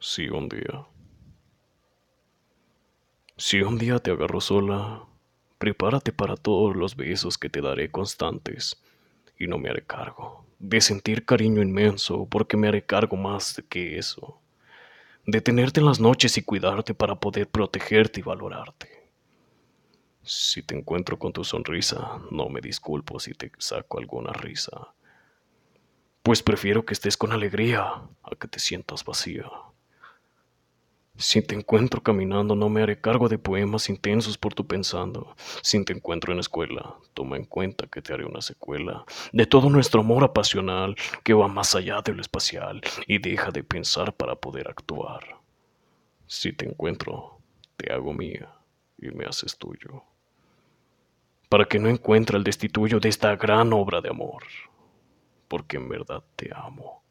Si un día. Si un día te agarro sola, prepárate para todos los besos que te daré constantes y no me haré cargo de sentir cariño inmenso porque me haré cargo más que eso. De tenerte en las noches y cuidarte para poder protegerte y valorarte. Si te encuentro con tu sonrisa, no me disculpo si te saco alguna risa. Pues prefiero que estés con alegría a que te sientas vacía. Si te encuentro caminando, no me haré cargo de poemas intensos por tu pensando. Si te encuentro en la escuela, toma en cuenta que te haré una secuela de todo nuestro amor apasional que va más allá de lo espacial y deja de pensar para poder actuar. Si te encuentro, te hago mía y me haces tuyo. Para que no encuentre el destituyo de esta gran obra de amor, porque en verdad te amo.